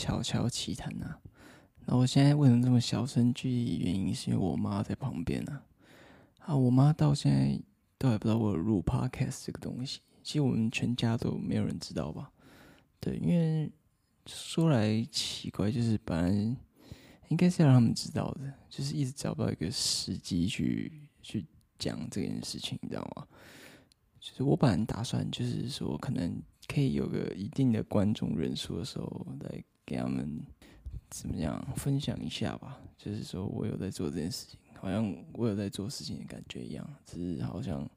悄悄奇谈呐。那我现在为什么这么小声？具体原因是因为我妈在旁边呢。啊，我妈到现在都还不知道我有录 podcast 这个东西。其实我们全家都没有人知道吧？对，因为说来奇怪，就是本来应该是要让他们知道的，就是一直找不到一个时机去去讲这件事情，你知道吗？就是我本来打算，就是说可能可以有个一定的观众人数的时候，来给他们怎么样分享一下吧。就是说我有在做这件事情，好像我有在做事情的感觉一样，只是好像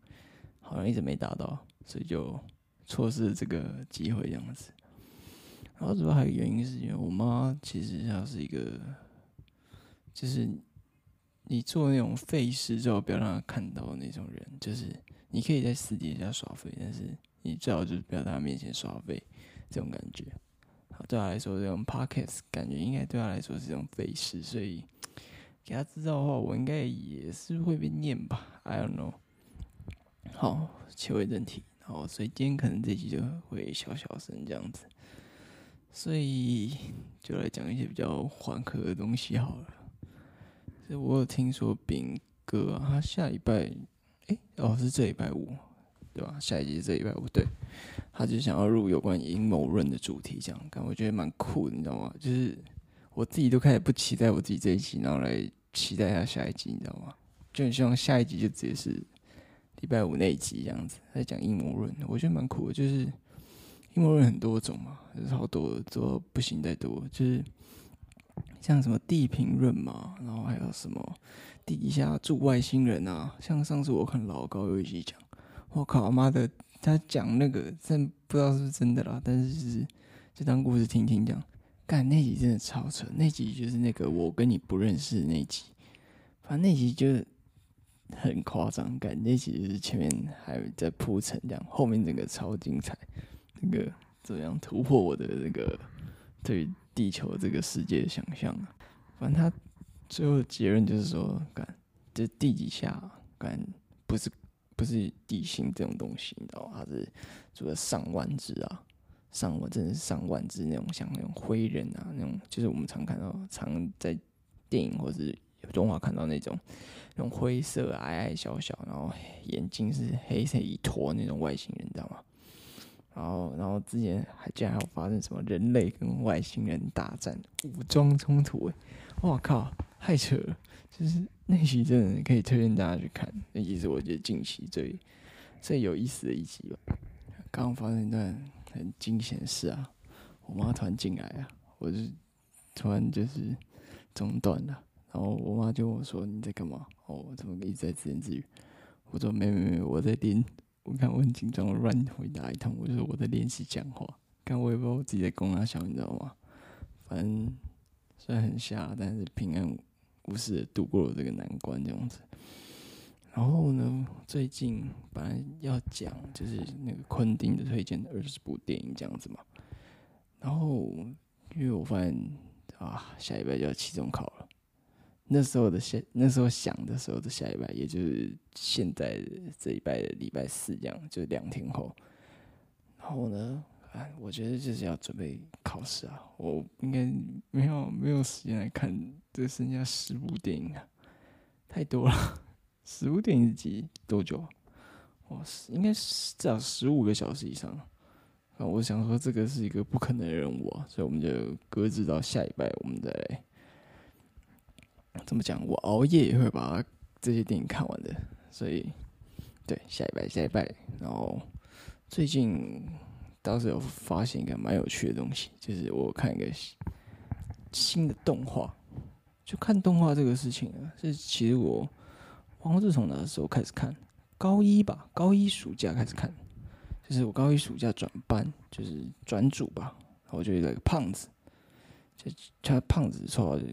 好像一直没达到，所以就错失了这个机会这样子。然后主要还有一个原因是因为我妈其实她是一个，就是你做那种费事之后不要让她看到的那种人，就是。你可以在私底下耍废，但是你最好就是不要在她面前耍废，这种感觉。对他来说，这种 podcasts 感觉应该对他来说是这种费事，所以给他知道的话，我应该也是会被念吧？I don't know。好，切回正题。然后，所以今天可能这集就会小小声这样子，所以就来讲一些比较缓和的东西好了。所以我有听说炳哥，他下礼拜。哎，哦，是这礼拜五，对吧？下一集是这礼拜五，对。他就想要录有关阴谋论的主题，这样，感我觉得蛮酷，你知道吗？就是我自己都开始不期待我自己这一集，然后来期待他下一集，你知道吗？就很希望下一集就直接是礼拜五那一集这样子，在讲阴谋论，我觉得蛮酷的。就是阴谋论很多种嘛，就是好多都不行再多，就是像什么地平论嘛，然后还有什么。地底下住外星人啊，像上次我看老高有一集讲，我靠妈的，他讲那个真不知道是不是真的啦，但是就是就当故事听听讲。干那集真的超扯，那集就是那个我跟你不认识那集，反正那集就很夸张，干那集就是前面还在铺陈这样，后面整个超精彩，那个怎样突破我的那个对地球这个世界的想象啊，反正他。最后的结论就是说，干，这地底下干不是不是地心这种东西，你知道吗？它是住了上万只啊，上万真的是上万只那种像那种灰人啊，那种就是我们常看到常在电影或是动画看到那种那种灰色矮矮小小，然后眼睛是黑色一坨那种外星人，你知道吗？然后然后之前还竟然还有发生什么人类跟外星人大战武装冲突，欸，我靠！太扯了，就是那集真的可以推荐大家去看，那集是我觉得近期最最有意思的一集吧。刚发生一段很惊险的事啊，我妈突然进来啊，我就突然就是中断了，然后我妈就问我说：“你在干嘛？”哦，我怎么一直在自言自语？我说：“没没没，我在练。”我看我很紧张，我乱回答一通，我就说我在练习讲话。看我也不知道我自己在攻哪小，你知道吗？反正虽然很瞎，但是平安无。无事的度过了这个难关，这样子。然后呢，最近本来要讲就是那个昆汀的推荐的二十部电影这样子嘛。然后因为我发现啊，下礼拜就要期中考了。那时候的下，那时候想的时候的下礼拜，也就是现在这礼拜的礼拜四这样，就两天后。然后呢？哎，我觉得就是要准备考试啊！我应该没有没有时间来看这剩下十部电影啊，太多了。十部电影集多久？哇，应该是至少十五个小时以上。啊，我想说这个是一个不可能的任务啊，所以我们就搁置到下礼拜，我们再来怎么讲？我熬夜也会把这些电影看完的。所以，对，下礼拜，下礼拜，然后最近。倒是有发现一个蛮有趣的东西，就是我看一个新的动画，就看动画这个事情啊，是其实我忘了是从哪时候开始看，高一吧，高一暑假开始看，就是我高一暑假转班，就是转组吧，然后就遇到一个胖子，就他胖子说话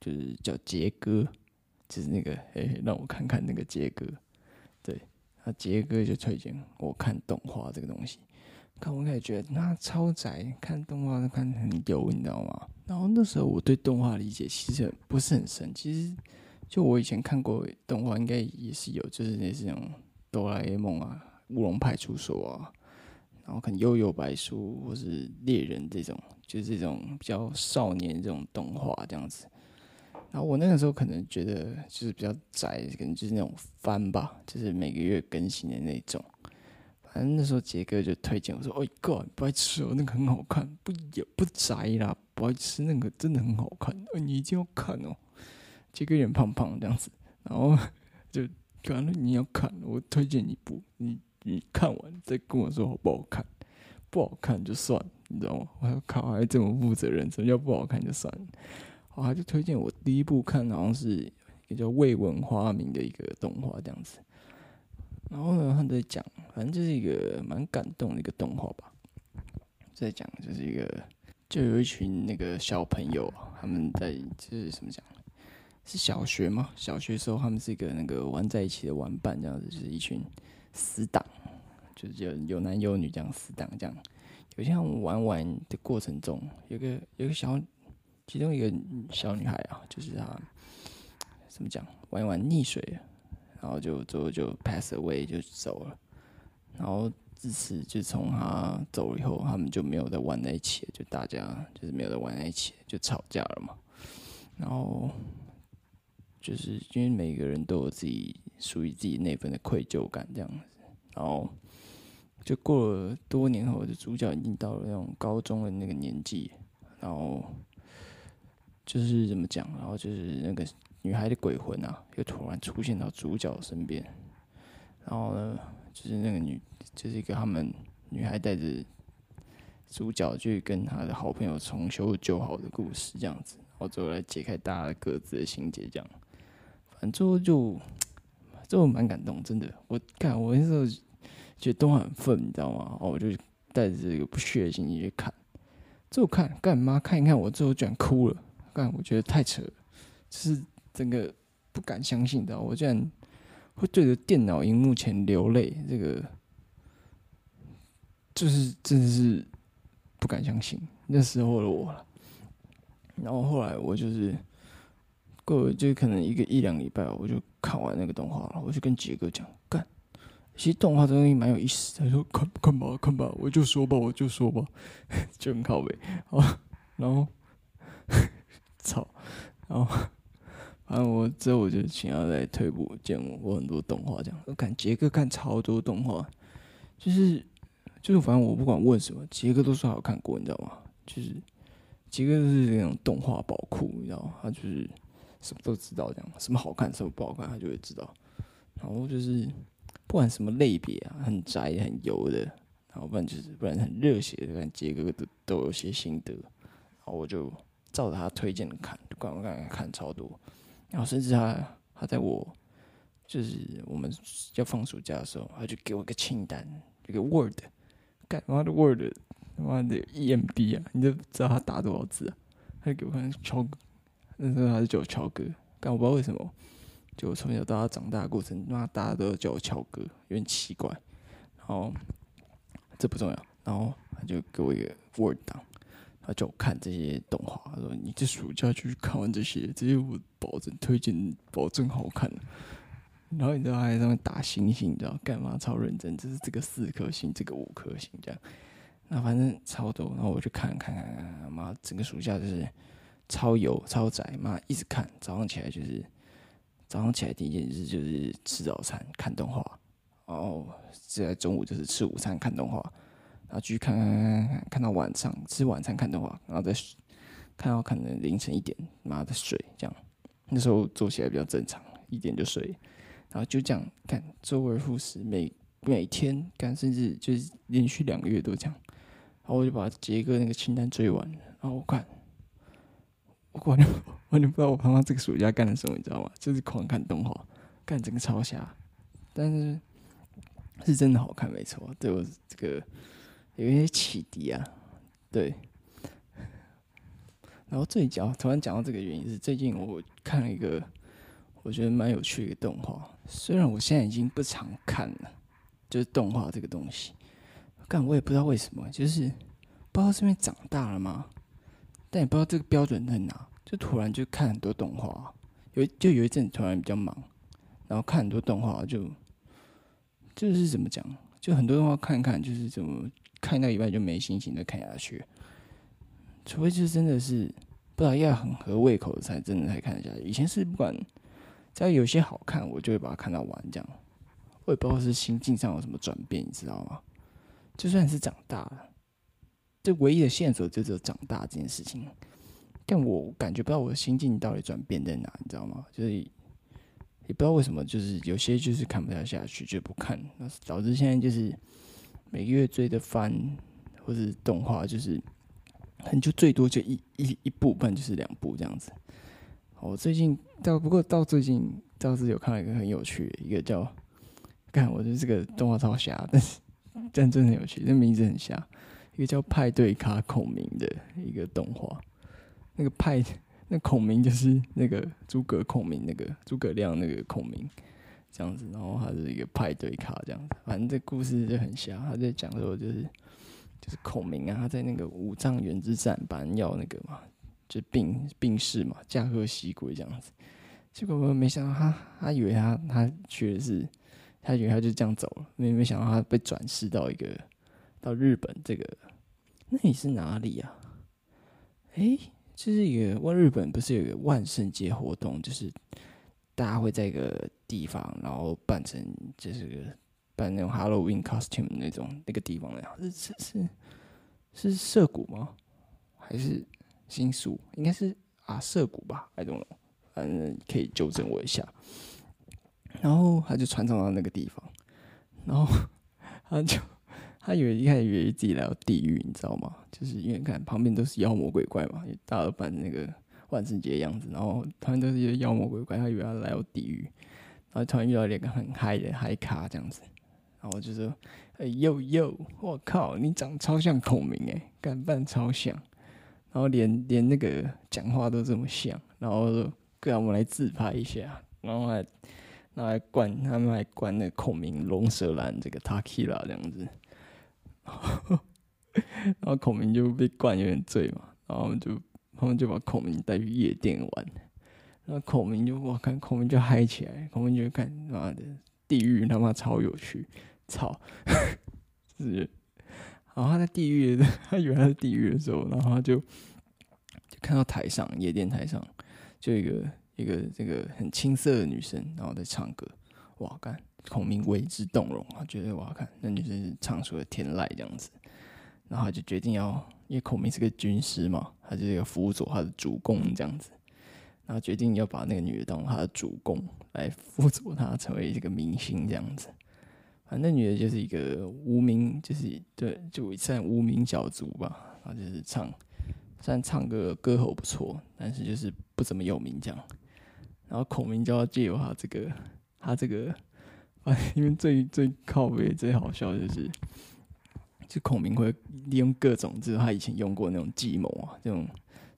就是叫杰哥，就是那个嘿嘿，让我看看那个杰哥，对，他杰哥就推荐我看动画这个东西。看我感觉那超宅，看动画都看很油，你知道吗？然后那时候我对动画理解其实不是很深。其实就我以前看过动画，应该也是有，就是那种哆啦 A 梦啊、乌龙派出所啊，然后可能幽游白书或是猎人这种，就是这种比较少年这种动画这样子。然后我那个时候可能觉得就是比较宅，可能就是那种番吧，就是每个月更新的那种。反正那时候杰哥就推荐我说：“哎哥，不爱吃哦，那个很好看，不也不宅啦，不爱吃那个真的很好看，你一定要看哦。”杰哥有点胖胖这样子，然后就反正你要看，我推荐你部你。你看完再跟我说好不好看，不好看就算，你知道吗？我靠，还这么负责任，什么叫不好看就算了？好，他就推荐我第一部看，好像是一个叫《未闻花名》的一个动画这样子。然后呢，他在讲，反正就是一个蛮感动的一个动画吧。在讲就是一个，就有一群那个小朋友，他们在就是怎么讲？是小学吗？小学时候他们是一个那个玩在一起的玩伴，这样子就是一群。死党就是有有男有女这样死党这样，有一天我们玩玩的过程中，有个有个小，其中一个小女孩啊，就是她怎么讲，玩一玩溺水了，然后就最后就 pass away 就走了，然后自此就从他走了以后，他们就没有再玩在一起，就大家就是没有再玩在一起，就吵架了嘛，然后就是因为每个人都有自己。属于自己那份的愧疚感，这样子，然后就过了多年后，的主角已经到了那种高中的那个年纪，然后就是怎么讲，然后就是那个女孩的鬼魂啊，又突然出现到主角身边，然后呢，就是那个女，就是一个他们女孩带着主角去跟他的好朋友重修旧好的故事，这样子，然后最后来解开大家各自的心结，这样，反正最后就。最后蛮感动，真的。我看我那时候觉得都很愤，你知道吗？哦，我就带着这个不屑的心情去看。最后看干嘛？看一看，我最后居然哭了。干，我觉得太扯了，就是整个不敢相信，你知道，我竟然会对着电脑荧幕前流泪。这个就是真的是不敢相信那时候的我了。然后后来我就是。过了就可能一个一两礼拜，我就看完那个动画了。我就跟杰哥讲，干，其实动画这东西蛮有意思。他说看看吧，看吧，我就说吧，我就说吧，就很靠北。啊，然后 操，然后反正我之后我就请他来推播见我我很多动画这样。我看杰哥看超多动画，就是就是反正我不管问什么，杰哥都说好看过，你知道吗？就是杰哥就是那种动画宝库，你知道吗？他就是。什么都知道，这样什么好看，什么不好看，他就会知道。然后就是不管什么类别啊，很宅、很油的，然后不然就是不然很热血的，看杰哥都都有些心得。然后我就照着他推荐的看，观我看看超多。然后甚至他他在我就是我们要放暑假的时候，他就给我一个清单，一个 Word，干嘛的 Word，他妈的 EMB 啊，你就知道他打多少字啊？他就给我看超。那时候他是叫我乔哥，但我不知道为什么，就从小到大长大的过程，那大家都叫我乔哥，有点奇怪。然后这不重要，然后他就给我一个 Word 档，他叫我看这些动画，他说你这暑假就去看完这些，这些我保证推荐，保证好看。然后你知道他还在上面打星星，你知道干嘛？超认真，这是这个四颗星，这个五颗星这样。那反正超多，然后我就看看看看，妈，整个暑假就是。超油超宅，妈一直看，早上起来就是早上起来第一件事就是吃早餐看动画，然后现在中午就是吃午餐看动画，然后继续看看看看看到晚上吃晚餐看动画，然后再看到可能凌晨一点，妈的睡这样，那时候做起来比较正常，一点就睡，然后就这样看周而复始，每每天干，甚至就是连续两个月都这样，然后我就把杰哥那个清单追完，然后我看。我完全完全不知道我刚刚这个暑假干了什么，你知道吗？就是狂看动画，干整个超瞎，但是是真的好看，没错，对我这个有一些启迪啊。对，然后最讲突然讲到这个原因是，最近我看了一个我觉得蛮有趣的一个动画，虽然我现在已经不常看了，就是动画这个东西，但我也不知道为什么，就是不知道是因为长大了吗？但也不知道这个标准在哪，就突然就看很多动画，有就有一阵突然比较忙，然后看很多动画，就就是怎么讲，就很多动画看看，就是怎么看到一半就没心情再看下去，除非就是真的是不知道要很合胃口才真的才看得下去。以前是不管只要有些好看，我就会把它看到完这样。我也不知道是心境上有什么转变，你知道吗？就算是长大了，这唯一的线索就只有长大这件事情。但我感觉不到我的心境到底转变在哪，你知道吗？就是也不知道为什么，就是有些就是看不太下去就不看，导致现在就是每个月追的番或是动画，就是可能就最多就一一一部，不然就是两部这样子。我最近到不过到最近倒是有看到一个很有趣的，一个叫。看，我觉得这个动画超瞎，但是但真的很有趣，这名字很瞎。一个叫派对卡孔明的一个动画，那个派那孔明就是那个诸葛孔明，那个诸葛亮那个孔明这样子，然后他是一个派对卡这样子。反正这故事就很瞎，他在讲说就是就是孔明啊，他在那个五丈原之战，把人要那个嘛，就病病逝嘛，驾鹤西归这样子。结果我没想到他他以为他他去的是。他以为他就这样走了，没没想到他被转世到一个到日本这个，那里是哪里啊？诶，就是一个万日本不是有个万圣节活动，就是大家会在一个地方，然后扮成就是个扮那种 Halloween costume 那种那个地方的样，是是是是涩谷吗？还是新宿？应该是啊涩谷吧？I don't know，反正可以纠正我一下。然后他就传送到那个地方，然后他就他以为一开始以为自己来到地狱，你知道吗？就是因为看旁边都是妖魔鬼怪嘛，大家都扮那个万圣节的样子，然后他们都是一些妖魔鬼怪，他以为他来到地狱，然后突然遇到两个很嗨的嗨咖这样子，然后就说：“哎呦呦，我靠，你长超像孔明哎，干扮超像，然后连连那个讲话都这么像，然后说，让我们来自拍一下，然后还。”拿来灌，他们还灌那个孔明龙舌兰这个 Tequila 这样子，然后孔明就被灌有点醉嘛，然后就他们就把孔明带去夜店玩，然后孔明就我看孔明就嗨起来，孔明就看妈的地狱他妈超有趣，操，是，然后他在地狱，他以为他是地狱的时候，然后他就就看到台上夜店台上就一个。一个这个很青涩的女生，然后在唱歌，哇，看孔明为之动容啊，觉得哇，看那女生唱出了天籁这样子，然后就决定要，因为孔明是个军师嘛，他就要辅佐他的主公这样子，然后决定要把那个女的当他的主公来辅佐他成为这个明星这样子，反正那女的就是一个无名，就是对，就算无名小卒吧，然后就是唱，虽然唱歌歌喉不错，但是就是不怎么有名这样。然后孔明就要借由他这个，他这个，反正，因为最最靠北、最好笑就是，就孔明会利用各种，就是他以前用过那种计谋啊，这种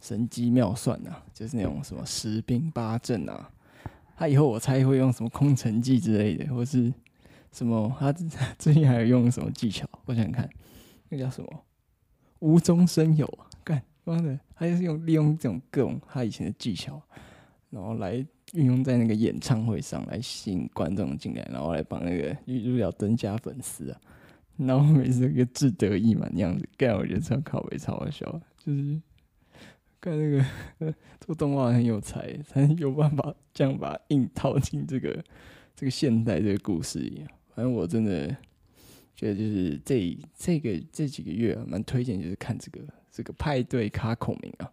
神机妙算啊，就是那种什么十兵八阵啊，他以后我猜会用什么空城计之类的，或是什么，他最近还有用什么技巧？我想想看，那叫什么？无中生有啊！干妈的，他就是用利用这种各种他以前的技巧，然后来。运用在那个演唱会上来吸引观众进来，然后来帮那个女主角增加粉丝啊，然后每次都一个志得意满那样子，干我觉得超靠北超好笑，就是看那个 做动画很有才，才有办法这样把硬套进这个这个现代这个故事里。反正我真的觉得就是这这个这几个月，蛮推荐就是看这个这个派对卡孔明啊，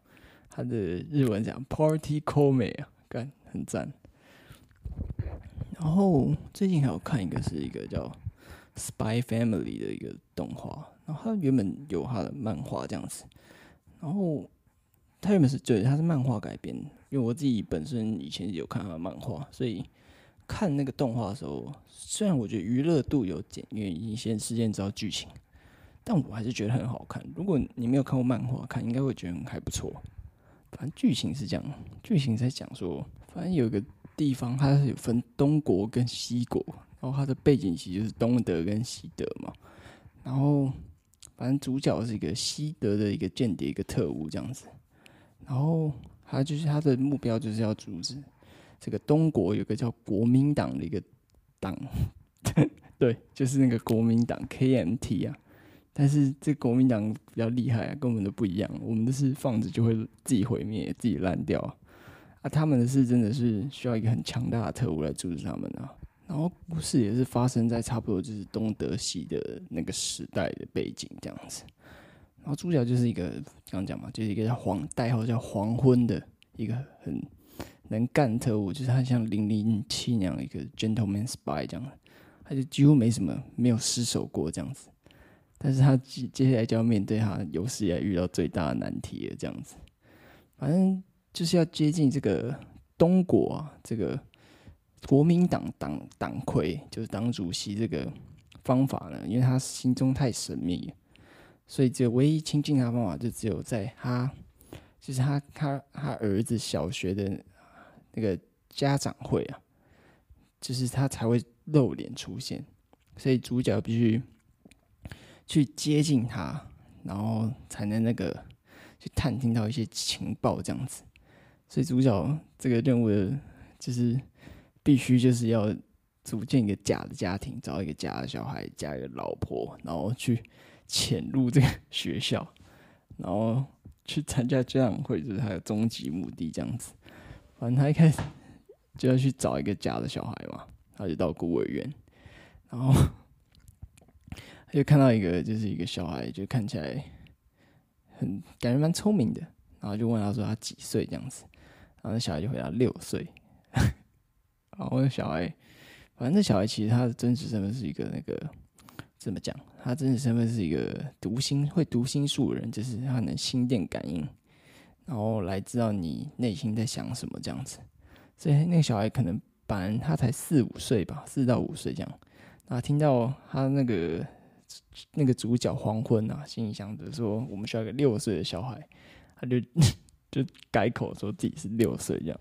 他的日文讲 Party Kome 啊，干。很赞，然后最近还有看一个是一个叫《Spy Family》的一个动画，然后它原本有它的漫画这样子，然后它原本是对，它是漫画改编，因为我自己本身以前有看它的漫画，所以看那个动画的时候，虽然我觉得娱乐度有减，因为一些时间知道剧情，但我还是觉得很好看。如果你没有看过漫画，看应该会觉得还不错。反正剧情是这样，剧情在讲说。反正有一个地方，它是有分东国跟西国，然后它的背景其实就是东德跟西德嘛。然后，反正主角是一个西德的一个间谍，一个特务这样子。然后他就是他的目标就是要阻止这个东国有个叫国民党的一个党，对，就是那个国民党 KMT 啊，但是这国民党比较厉害啊，跟我们的不一样。我们的是放着就会自己毁灭、自己烂掉啊，他们的是真的是需要一个很强大的特务来阻止他们啊。然后故事也是发生在差不多就是东德系的那个时代的背景这样子。然后主角就是一个刚刚讲嘛，就是一个叫黄代号叫黄昏的一个很能干特务，就是他像零零七那样一个 gentleman spy 这样，他就几乎没什么没有失手过这样子。但是他接接下来就要面对他有史以来遇到最大的难题了，这样子。反正就是要接近这个东国啊，这个国民党党党魁就是党主席这个方法呢，因为他心中太神秘，所以只有唯一亲近他的方法，就只有在他就是他他他儿子小学的那个家长会啊，就是他才会露脸出现，所以主角必须。去接近他，然后才能那个去探听到一些情报这样子。所以主角这个任务的就是必须就是要组建一个假的家庭，找一个假的小孩，加一个老婆，然后去潜入这个学校，然后去参加家长会，就是他的终极目的这样子。反正他一开始就要去找一个假的小孩嘛，他就到孤儿院，然后。就看到一个，就是一个小孩，就看起来很感觉蛮聪明的，然后就问他说他几岁这样子，然后那小孩就回答六岁，然后那小孩，反正那小孩其实他的真实身份是一个那个怎么讲？他真实身份是一个读心会读心术的人，就是他能心电感应，然后来知道你内心在想什么这样子。所以那个小孩可能本来他才四五岁吧，四到五岁这样，那听到他那个。那个主角黄昏啊，心里想着说，我们需要一个六岁的小孩，他就 就改口说自己是六岁这样。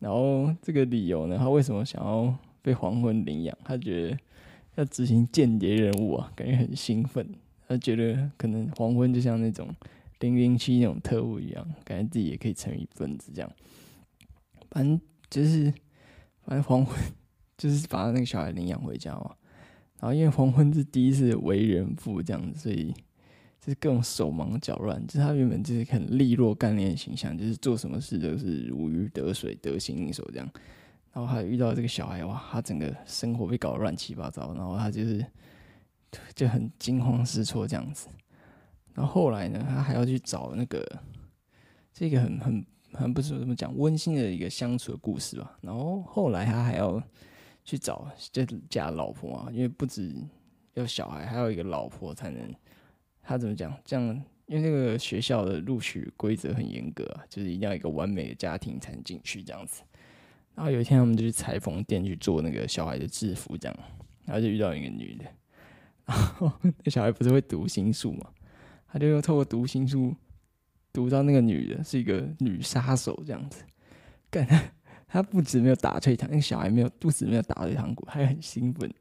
然后这个理由呢，他为什么想要被黄昏领养？他觉得要执行间谍任务啊，感觉很兴奋。他觉得可能黄昏就像那种零零七那种特务一样，感觉自己也可以成为一份子这样。反正就是，反正黄昏就是把他那个小孩领养回家嘛。然后因为黄昏是第一次为人父这样子，所以就是各种手忙脚乱。就是他原本就是很利落干练的形象，就是做什么事都是如鱼得水、得心应手这样。然后还遇到这个小孩，哇，他整个生活被搞得乱七八糟，然后他就是就很惊慌失措这样子。然后后来呢，他还要去找那个这个很很很不是怎么讲温馨的一个相处的故事吧。然后后来他还要。去找这假老婆啊，因为不止有小孩，还有一个老婆才能。他怎么讲？这样，因为那个学校的录取规则很严格啊，就是一定要一个完美的家庭才能进去这样子。然后有一天，他们就去裁缝店去做那个小孩的制服，这样，然后就遇到一个女的。然后那小孩不是会读心术嘛？他就又透过读心术读到那个女的是一个女杀手，这样子干。他不止没有打退堂，那个小孩没有不止没有打退堂鼓，还很兴奋，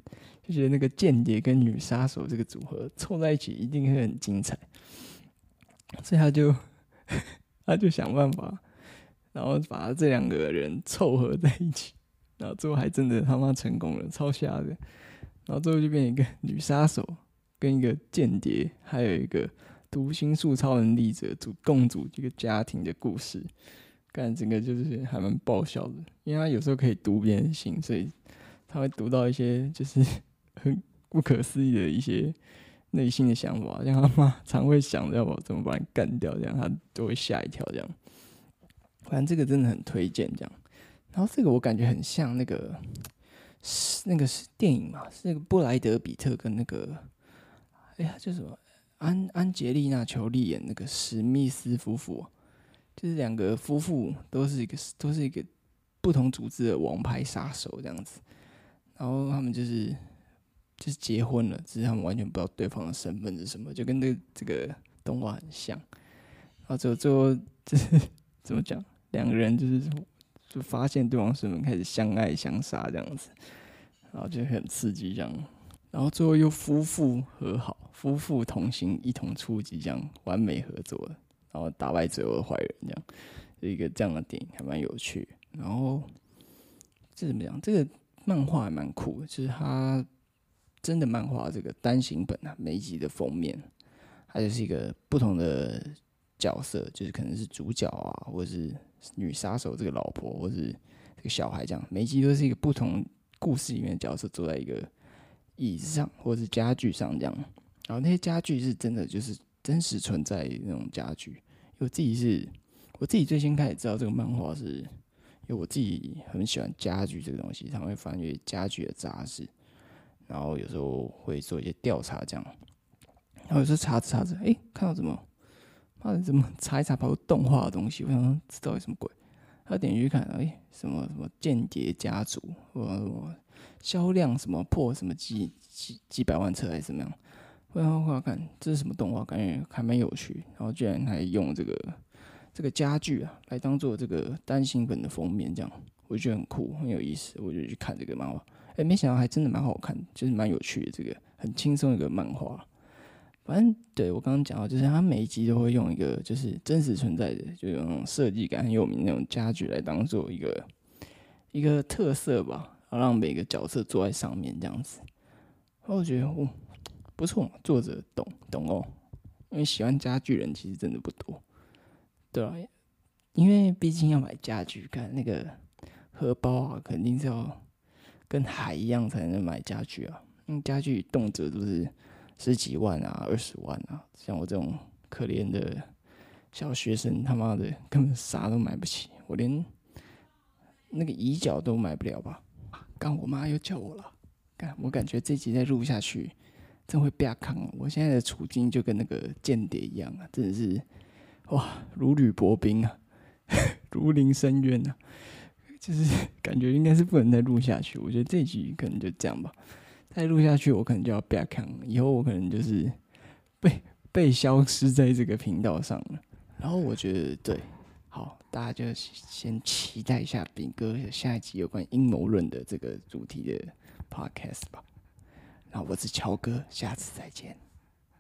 就觉得那个间谍跟女杀手这个组合凑在一起一定会很精彩，所以他就他就想办法，然后把这两个人凑合在一起，然后最后还真的他妈成功了，超吓人，然后最后就变一个女杀手跟一个间谍，还有一个读心术超能力者组共组这个家庭的故事。干整个就是还蛮爆笑的，因为他有时候可以读别人心，所以他会读到一些就是很 不可思议的一些内心的想法，像他妈 常会想着要我怎么把你干掉，这样他都会吓一跳这样。反正这个真的很推荐这样。然后这个我感觉很像那个是那个是电影嘛，是那个布莱德彼特跟那个哎呀叫什么安安洁丽娜裘莉演那个史密斯夫妇。就是两个夫妇都是一个都是一个不同组织的王牌杀手这样子，然后他们就是就是结婚了，只是他们完全不知道对方的身份是什么，就跟这个这个动画很像。然后最后最后就是 怎么讲，两个人就是就发现对方身份，开始相爱相杀这样子，然后就很刺激这样，然后最后又夫妇和好，夫妇同行，一同出击，这样完美合作。然后打败所有的坏人，这样，就一个这样的电影还蛮有趣。然后这怎么讲？这个漫画还蛮酷的，就是他真的漫画这个单行本啊，每一集的封面，它就是一个不同的角色，就是可能是主角啊，或者是女杀手这个老婆，或者是这个小孩这样，每一集都是一个不同故事里面的角色坐在一个椅子上或者是家具上这样，然后那些家具是真的就是真实存在的那种家具。我自己是，我自己最先开始知道这个漫画是。因为我自己很喜欢家具这个东西，常会翻阅家具的杂志，然后有时候会做一些调查，这样。然后有时候查着查着，哎，看到什么，妈的，怎么查一查跑出动画的东西？我想说这到底什么鬼？他点进去看，哎，什么什么间谍家族，或者什么销量什么破什么几几几百万册还是怎么样？然后我看这是什么动画，感觉还蛮有趣。然后居然还用这个。这个家具啊，来当做这个单行本的封面，这样我觉得很酷，很有意思。我就去看这个漫画，哎，没想到还真的蛮好看，就是蛮有趣的。这个很轻松一个漫画，反正对我刚刚讲到，就是它每一集都会用一个就是真实存在的，就用设计感很有名那种家具来当做一个一个特色吧，然后让每个角色坐在上面这样子。然后我觉得哦，不错，作者懂懂哦，因为喜欢家具人其实真的不多。对啊，因为毕竟要买家具，看那个荷包啊，肯定是要跟海一样才能买家具啊。嗯，家具动辄都是十几万啊、二十万啊，像我这种可怜的小学生，他妈的根本啥都买不起，我连那个椅脚都买不了吧？刚我妈又叫我了，干，我感觉这集再录下去，真会被坑。我现在的处境就跟那个间谍一样啊，真的是。哇，如履薄冰啊，如临深渊啊，就是 感觉应该是不能再录下去。我觉得这集可能就这样吧，再录下去我可能就要变康，以后我可能就是被被消失在这个频道上了。然后我觉得对，好，大家就先期待一下炳哥下一集有关阴谋论的这个主题的 podcast 吧。那我是乔哥，下次再见。